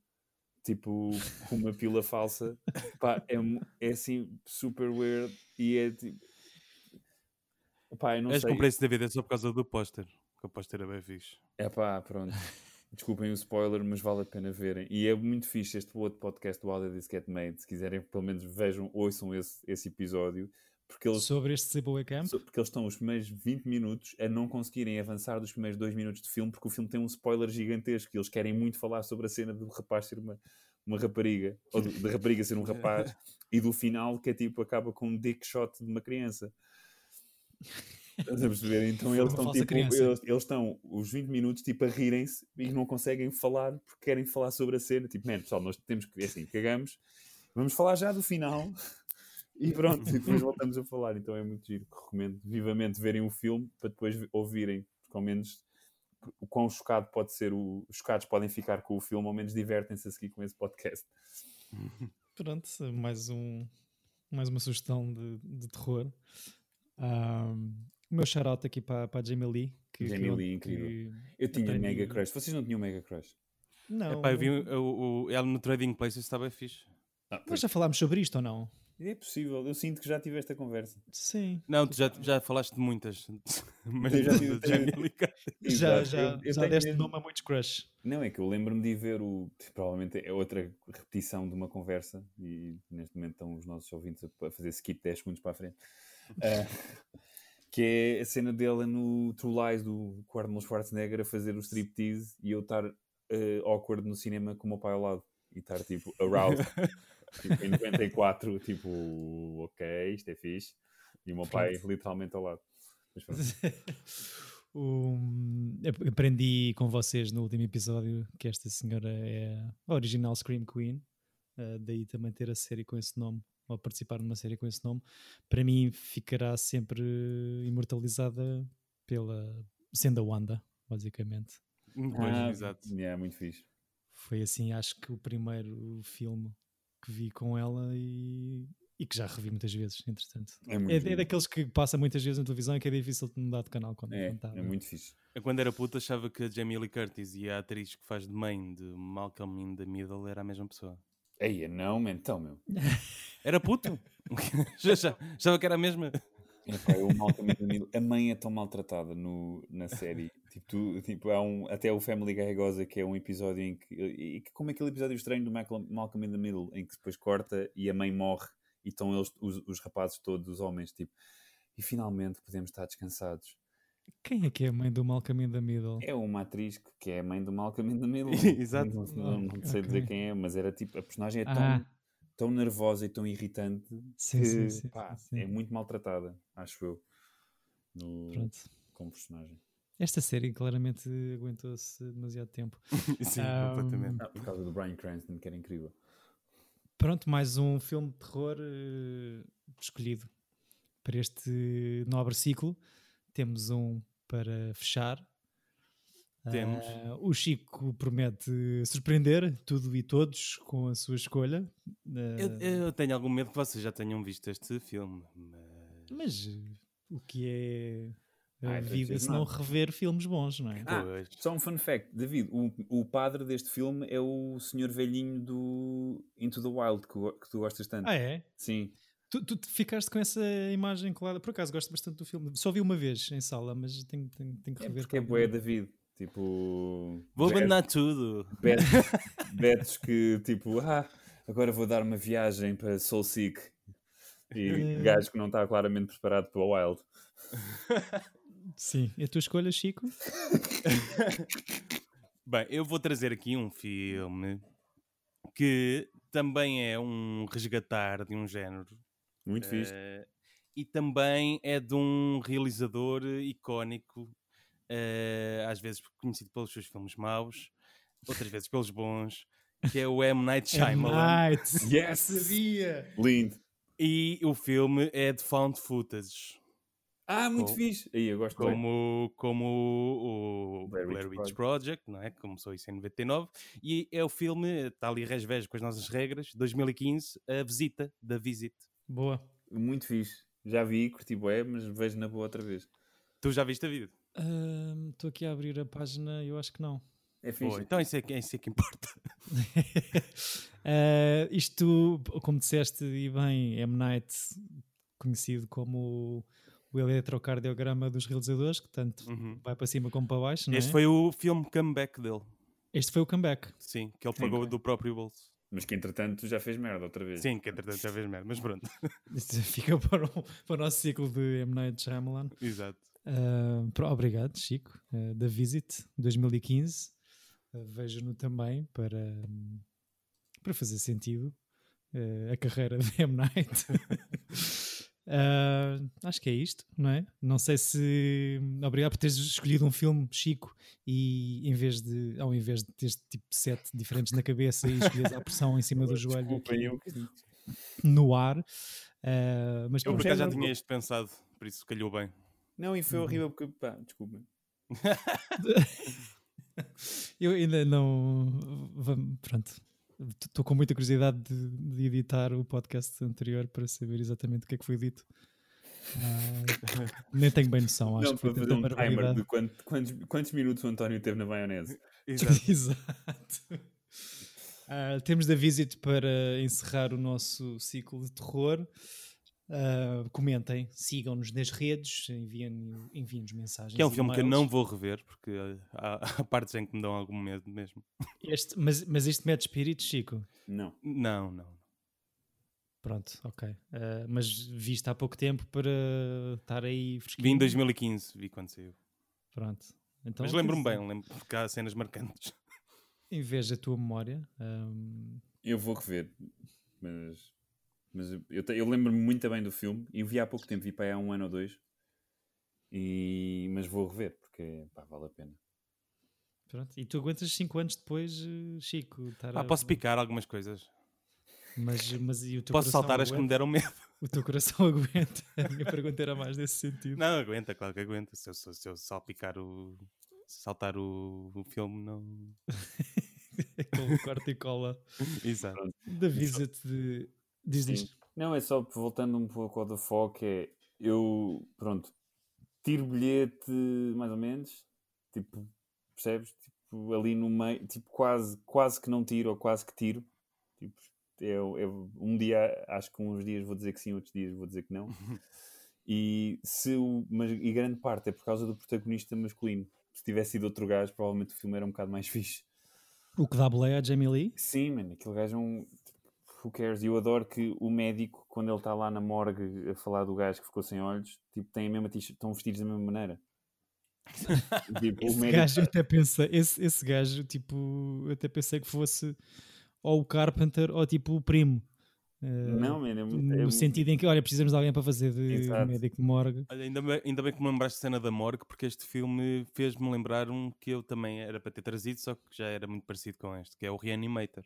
Tipo, com uma pila falsa. Pá, é, é assim, super weird, e é tipo... Pá, eu não sei. comprei esse DVD só por causa do póster. Que o póster é bem fixe. É pá, pronto. Desculpem o spoiler, mas vale a pena verem. E é muito fixe este outro podcast do How Did This Get Made. Se quiserem, pelo menos vejam, ouçam esse, esse episódio. Porque eles, Sobre este Sleepaway Camp. porque eles estão os primeiros 20 minutos a não conseguirem avançar dos primeiros 2 minutos de filme, porque o filme tem um spoiler gigantesco. E eles querem muito falar sobre a cena do rapaz ser uma, uma rapariga, ou da rapariga ser um rapaz, e do final que é tipo, acaba com um dick shot de uma criança. Estás a perceber? Então eles estão tipo, criança. eles, eles estão os 20 minutos tipo a rirem-se e não conseguem falar porque querem falar sobre a cena. Tipo, man, pessoal, nós temos que, assim, cagamos, vamos falar já do final e pronto, e depois voltamos a falar. Então é muito giro. Recomendo vivamente verem o filme para depois ouvirem, porque ao menos o quão chocado pode ser, o, os chocados podem ficar com o filme, ao menos divertem-se a seguir com esse podcast. Pronto, mais, um, mais uma sugestão de, de terror. Ahm, o meu shout-out aqui para, para a Jamie Lee. Que, Jamie que- Lee, incrível. que Eu tinha aprendi- mega crush. Vocês não tinham mega crush? Não, Epá, eu vi o, o, ela no Trading Places bem fixe. Ah, nós já falámos sobre isto ou não? É possível, eu sinto que já tive esta conversa. Sim. Não, tu já, já falaste de muitas. Mas Eu já tive-. Já, Exato. já, Eu- eu já tenho deste mesmo- nome a muitos crush. Não, é que eu lembro-me de ver o. Provavelmente é outra repetição de uma conversa, e neste momento estão os nossos ouvintes a fazer skip 10 segundos para a frente. Ah, que é a cena dela no True Lies do Arnold Schwarzenegger a fazer o striptease e eu estar eh, awkward no cinema com o meu pai ao lado e estar tipo aroused. Tipo, em 94, tipo, ok, isto é fixe. E o meu pai literalmente ao lado. Mas pronto. Um, ap- aprendi com vocês no último episódio que esta senhora é a original Scream Queen, uh, daí também ter a série com esse nome, ou participar numa série com esse nome, para mim ficará sempre imortalizada pela sendo a Wanda, basicamente. Ah, exato. yeah, muito fixe. Foi assim, acho que o primeiro filme que vi com ela e, e que já revi muitas vezes, entretanto. É É, é daqueles que passa muitas vezes na televisão e que é difícil de mudar de canal quando, É, quando tá- é muito fixe. Eu, quando era puta, achava que a Jamie Lee Curtis e a atriz que faz de mãe de Malcolm in the Middle era a mesma pessoa. Eia, não, man, então, meu. Era puto? já, já, achava que era a mesma. Epá, eu Malcolm in the Middle- A mãe é tão maltratada no, na série. Tipo, tu- tipo, há um, até o Family Guy goza que é um episódio em que, e como aquele episódio estranho do Malcolm, Malcolm in the Middle, em que depois corta e a mãe morre e estão eles, os, os rapazes todos, os homens, tipo, e finalmente podemos estar descansados. Quem é que é a mãe do Malcolm in the Middle? É uma atriz que- é a mãe do Malcolm in the Middle. Exato. Não, não- não sei dizer Ok. quem é, mas era tipo, a personagem é tão, Ah. tão nervosa e tão irritante Sim, que sim, sim, pá, é muito maltratada, acho eu, no, como personagem. Esta série claramente aguentou-se demasiado tempo. Sim, Ah, completamente. Ah, por causa do Brian Cranston, que era incrível. Pronto, mais um filme de terror eh, escolhido para este nobre ciclo. Temos um para fechar. Temos. Ah, o Chico promete surpreender tudo e todos com a sua escolha. Ah, Eu, eu tenho algum medo que vocês já tenham visto este filme. Mas... Mas o que é a Ai, tô vida se não rever filmes bons, não é? Ah. Só um fun fact, David, o, o padre deste filme é o senhor velhinho do Into the Wild, que, que tu gostas tanto. Ah, é? Sim. Tu, tu te ficaste com essa imagem clara. Por acaso gosto bastante do filme. Só vi uma vez em sala, mas tenho, tenho, tenho que É rever. porque é com bué alguma- David. Tipo... Vou bet- abandonar tudo. bet- Betos que tipo, ah, agora vou dar uma viagem para Soul Seek. E Eh. gajo que não está claramente preparado para o Wild. Sim. E a tua escolha, Chico? Bem, eu vou trazer aqui um filme que também é um resgatar de um género Muito fixe. eh, e também é de um realizador icónico, eh, às vezes conhecido pelos seus filmes maus, outras vezes pelos bons, que é o M. Night Shyamalan. Night. Yes! Sabia! Lindo. E o filme é de found footage, Ah, muito Com- fixe. Aí, eu gosto bem. como, como o, Blair Blair, Witch Witch Project, não é? Começou isso em 99. E é o filme, está ali resvejo com as nossas regras, 2015, A Visita, da Visit. Boa. Muito fixe. Já vi, curti bué, mas vejo na boa outra vez. Tu já viste a vida? Estou aqui a abrir a página eu acho que não. É fixe. Boa, então isso é, que- isso é que importa. Ah, isto, como disseste e bem, M. Night, conhecido como o eletrocardiograma dos realizadores, que tanto Uhum. vai para cima como para baixo. Não Este é? foi o filme comeback dele. este foi o comeback. Sim, que ele pagou ok. do próprio bolso. Mas que entretanto já fez merda outra vez. Sim, que entretanto já vez merda, mas pronto. Isto fica para o, para o nosso ciclo de M. Night Shyamalan. Exato. Pro- obrigado, Chico. Ah, da Visit 2015. Ah, Vejo-no também para, hum, para fazer sentido a carreira de M. Night. Ah, acho que é isto, não é? Não sei se. Obrigado por teres escolhido um filme, Chico, e em vez de, ao invés de teres tipo sete diferentes na cabeça e escolheres a pressão em cima do joelho eu... no ar. Ah, mas Eu por acaso já tinha isto pensado, por isso calhou bem. Não, e foi Uhum. horrível porque, pá, desculpem. Eu ainda não. Pronto. Estou com muita curiosidade de, de editar o podcast anterior para saber exatamente o que é que foi dito. Ah, nem tenho bem noção, acho não, que foi fazer um timer de quanto- quantos, quantos minutos o António teve na maionese. Exato. Exato. Ah, temos da Visit para encerrar o nosso ciclo de terror. Ah, comentem, sigam-nos nas redes, enviem- enviem-nos mensagens. Que é um filme que eu não vou rever, porque há, há partes em que me dão algum medo mesmo. Este, mas, mas isto mete espírito, Chico. Não. Não, não. Pronto, ok. Uh, mas viste há pouco tempo para estar aí fresquinho? Vi em 2015, vi quando saiu. Pronto. Então, Mas lembro-me bem, lembro que há cenas marcantes. em vez da tua memória. Um... Eu vou rever, mas, mas eu, eu lembro-me muito bem do filme e vi há pouco tempo, vi para aí há um ano ou dois, e, mas vou rever porque pá, vale a pena. Pronto. E tu aguentas 5 anos depois, eh, Chico? Ah, a... Posso picar algumas coisas. Mas, mas e o teu Posso saltar aguenta? as que me deram medo. O teu coração aguenta? A minha pergunta era mais nesse sentido. Não, aguenta, claro que aguenta. Se eu, se eu salpicar o. saltar o, o filme, não. Aquele corte e cola. Exato. Da visit de. Diz isto. Não, é só voltando um pouco ao da FOC, é. Eu. Pronto. Tiro bilhete, mais ou menos. Tipo, percebes? Tipo, ali no meio. Tipo, quase, quase que não tiro ou quase que tiro. Tipo, eu, eu, um dia, acho que uns dias vou dizer que sim, outros dias vou dizer que não. e, se o, mas, e grande parte é por causa do protagonista masculino. Se tivesse sido outro gajo, provavelmente o filme era um bocado mais fixe. O que dá boleia a Jamie Lee? Sim, mano, aquele gajo é um. Who cares? E eu adoro que o médico, quando ele está lá na morgue a falar do gajo que ficou sem olhos, tipo, tem a mesma estão vestidos da mesma maneira. tipo, esse médico... gajo, eu até pensei, esse, esse gajo, tipo, até pensei que fosse ou o Carpenter ou tipo o primo. Uh, não, man, é muito, no é sentido em que, olha, precisamos de alguém para fazer de Exato. médico de morgue. Olha, ainda, bem, ainda bem que me lembraste a cena da morgue, porque este filme fez-me lembrar um que eu também era para ter trazido, só que já era muito parecido com este, que é o Reanimator.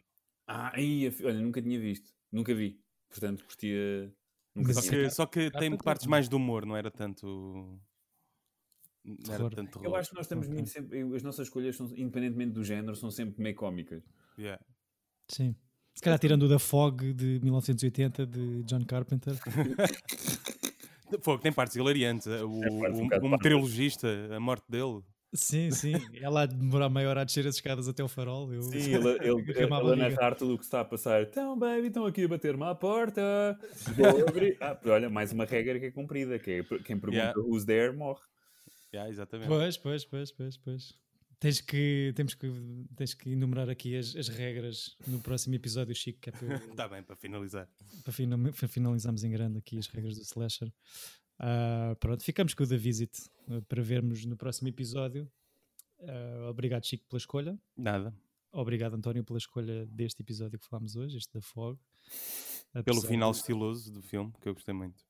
Ah, aí, olha, nunca tinha visto, nunca vi, portanto curtia. Nunca só, que, só que tem partes mais de humor, não era tanto. Não era tanto eu acho que nós estamos okay. muito sempre. As nossas escolhas, são, independentemente do género, são sempre meio cómicas. Yeah. Sim. Se calhar tirando o da Fog de 1980 de John Carpenter. Fog tem partes hilariantes. O, é o, um, o meteorologista, a morte dele. Sim, sim. Ela demorar meia hora a descer as escadas até o farol. Eu... Sim, ele, ele, ele a narrar tudo o que está a passar. Então, baby, estão aqui a bater-me à porta. Vou abrir. Ah, olha, mais uma regra que é cumprida: que é quem pergunta yeah. who's there morre. Yeah, exatamente. Pois, pois, pois, pois, pois. Tens que, temos que, tens que enumerar aqui as, as regras no próximo episódio, Chico. Que é para, Está bem, para finalizar. Para, fina, para, finalizarmos em grande aqui as regras do Slasher. Uh, pronto, ficamos com o The Visit uh, para vermos no próximo episódio. Uh, obrigado, Chico, pela escolha. Nada. Obrigado, António, pela escolha deste episódio que falámos hoje, este da Fog. Pelo final estiloso do filme, que eu gostei muito.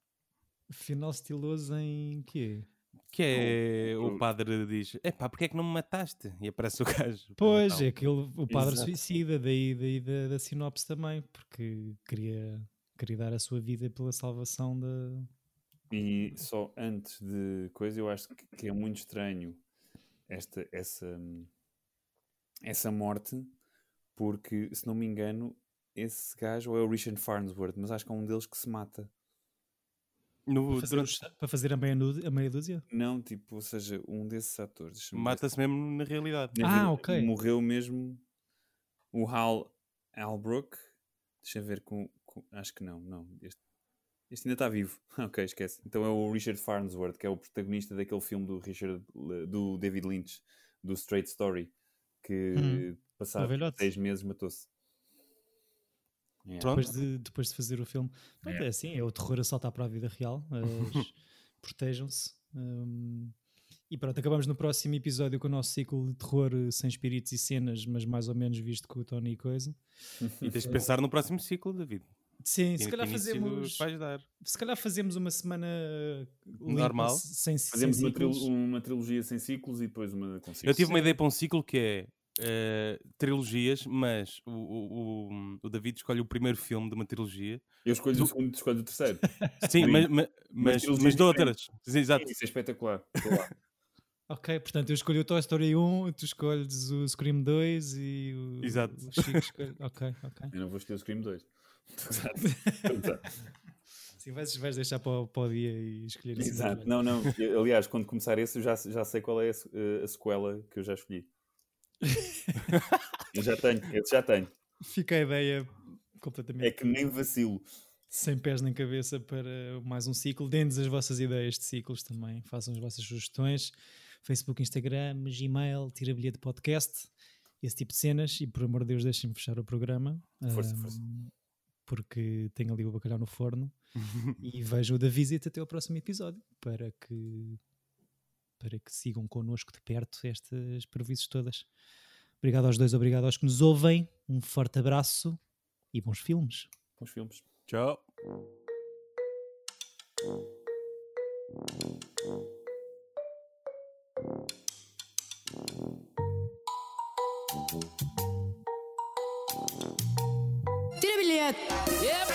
Final estiloso em quê? Que é o, o padre diz: é pá, porque é que não me mataste? E aparece o gajo. Pois, é que ele, o padre Exato. suicida, daí, daí da, da sinopse também, porque queria, queria dar a sua vida pela salvação da. E só antes de coisa, eu acho que é muito estranho esta, essa, essa morte, porque se não me engano, esse gajo ou é o Richard Farnsworth, mas acho que é um deles que se mata. No, para, fazer durante... para, fazer, a meia, a meia dúzia? Não, tipo, ou seja, um desses atores. Mata-se mesmo na realidade. Na ah, ok. Morreu mesmo o Hal Albrook. Deixa eu ver com, com, Acho que não, não. Este, este ainda está vivo. ok, esquece. Então é o Richard Farnsworth, que é o protagonista daquele filme do Richard do David Lynch, do Straight Story, que hum, passado seis meses matou-se. Yeah. Depois, de, depois de fazer o filme. Yeah. É assim, é o terror a saltar para a vida real. Protejam-se. Um, e pronto, acabamos no próximo episódio com o nosso ciclo de terror eh, sem espíritos e cenas, mas mais ou menos visto com o Tony e coisa. E tens de pensar no próximo ciclo, David. Sim, se calhar fazemos. Se calhar fazemos uma semana normal sem Fazemos sem uma, uma, trilogia sem ciclos e depois uma com ciclos. Eu tive uma ideia para um ciclo que é uh, trilogias, mas o, o, o, David escolhe o primeiro filme de uma trilogia. Eu escolho do... o segundo, escolho o terceiro. Sim, mas, mas, mas, mas de outras. Sim, exato. Isso é espetacular. ok, portanto eu escolho o Toy Story 1, tu escolhes o Scream 2 e o, exato. o Chico escolhe... Ok, ok. Eu não vou escolher o Scream 2. Exato. Sim, vais, vais deixar para, para o dia e escolher Exato, não, não. aliás, quando começar esse, eu já, já sei qual é a, a sequela que eu já escolhi. eu já tenho, eu já tenho. Fica a ideia completamente. É que nem vacilo. Sem pés nem cabeça para mais um ciclo. Deem-nos as vossas ideias de ciclos também. Façam as vossas sugestões. Facebook, Instagram, Gmail, tira bilhete de podcast, esse tipo de cenas. E por amor de Deus, deixem-me fechar o programa. Força, um, força. Porque tenho ali o bacalhau no forno. e vejam o da visita até ao próximo episódio para que para que sigam connosco de perto estas previsões todas. Obrigado aos dois, obrigado aos que nos ouvem. Um forte abraço e bons filmes. Bons filmes. Tchau. Tira bilhete! Epa!